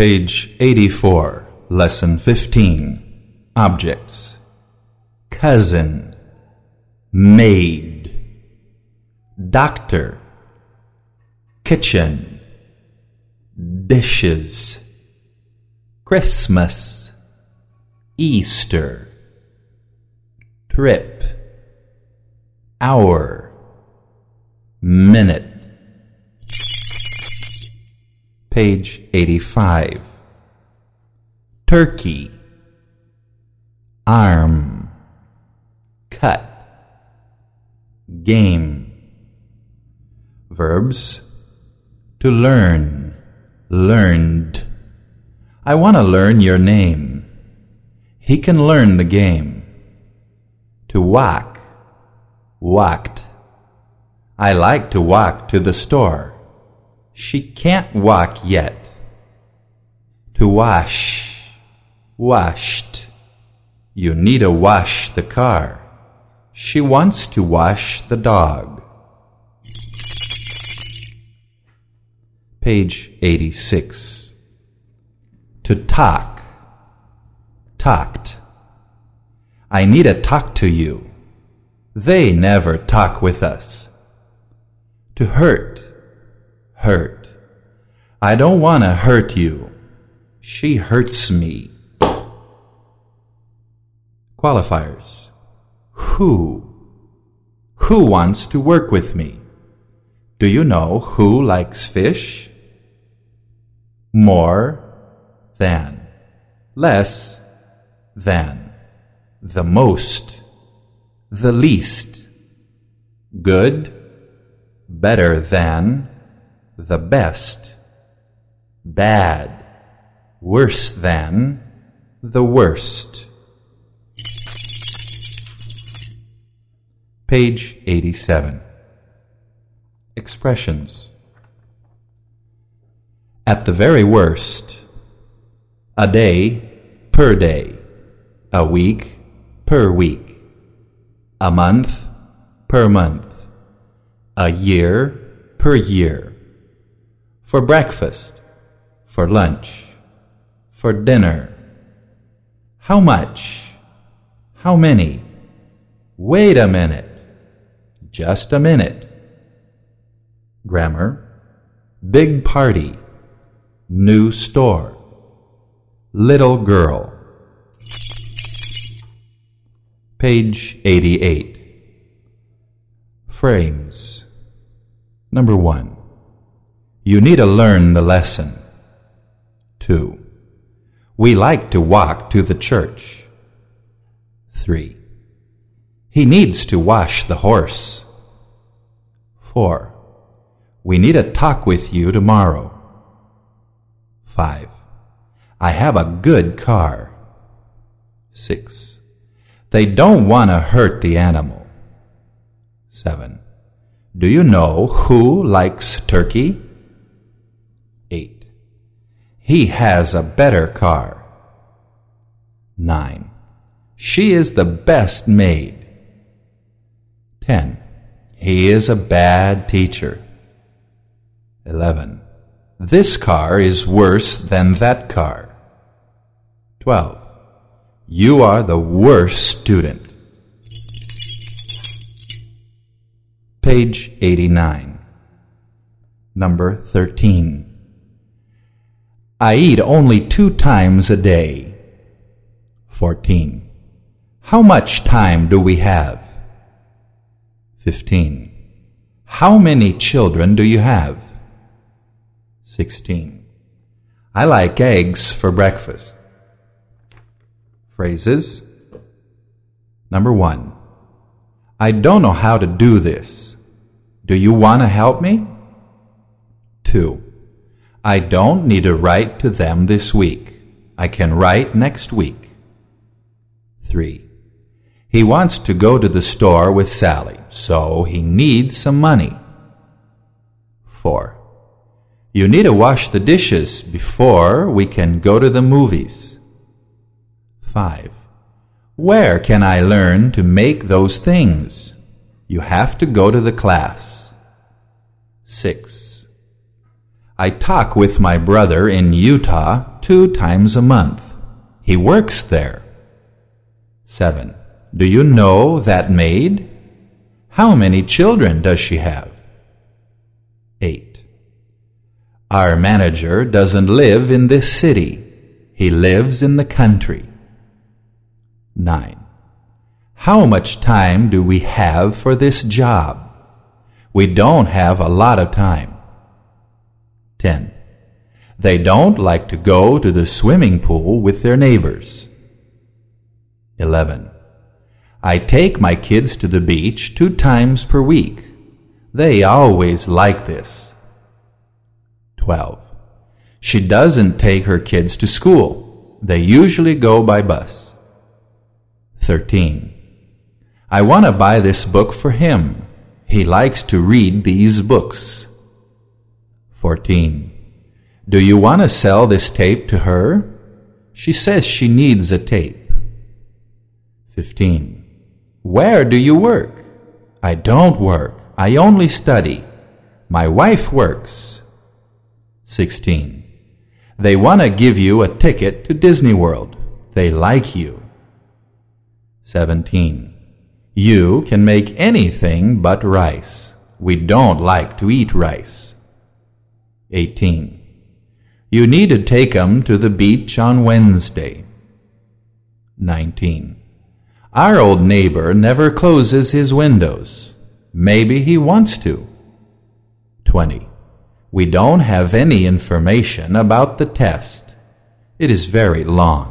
Page 84, Lesson 15. Objects. Cousin. Maid. Doctor. Kitchen. Dishes. Christmas. Easter. Trip. Hour. Minute. Page 85. Turkey. Arm. Cut. Game. Verbs. To learn. Learned. I want to learn your name. He can learn the game. To walk. Walked. I like to walk to the store. She can't walk yet. To wash. Washed. You need to wash the car. She wants to wash the dog. Page 86. To talk. Talked. I need to talk to you. They never talk with us. To hurt. Hurt. I don't want to hurt you. She hurts me. Qualifiers. Who? Who wants to work with me? Do you know who likes fish? More than. Less than. The most. The least. Good. Better than. The best. Bad. Worse than. The worst. Page 87. Expressions. At the very worst, a day per day, a week per week, a month per month, a year per year, for breakfast, for lunch, for dinner. How much? How many? Wait a minute. Just a minute. Grammar. Big party. New store. Little girl. Page 88. Frames. Number one. You need to learn the lesson. Two. We like to walk to the church. Three. He needs to wash the horse. 4. We need to talk with you tomorrow. 5. I have a good car. 6. They don't want to hurt the animal. 7. Do you know who likes turkey? 8. He has a better car. 9. She is the best maid. 10. He is a bad teacher. 11. This car is worse than that car. 12. You are the worst student. Page 89. Number 13. I eat only two times a day. 14. How much time do we have? 15. How many children do you have? 16. I like eggs for breakfast. Phrases. Number one. I don't know how to do this. Do you want to help me? Two. I don't need to write to them this week. I can write next week. Three. He wants to go to the store with Sally, so he needs some money. 4. You need to wash the dishes before we can go to the movies. 5. Where can I learn to make those things? You have to go to the class. 6. I talk with my brother in Utah two times a month. He works there. 7. Do you know that maid? How many children does she have? 8. Our manager doesn't live in this city. He lives in the country. 9. How much time do we have for this job? We don't have a lot of time. 10. They don't like to go to the swimming pool with their neighbors. 11. I take my kids to the beach two times per week. They always like this. 12. She doesn't take her kids to school. They usually go by bus. 13. I want to buy this book for him. He likes to read these books. 14. Do you want to sell this tape to her? She says she needs a tape. 15. Where do you work? I don't work. I only study. My wife works. 16. They want to give you a ticket to Disney World. They like you. 17. You can make anything but rice. We don't like to eat rice. 18. You need to take 'em to the beach on Wednesday. 19. Our old neighbor never closes his windows. Maybe he wants to. 20. We don't have any information about the test. It is very long.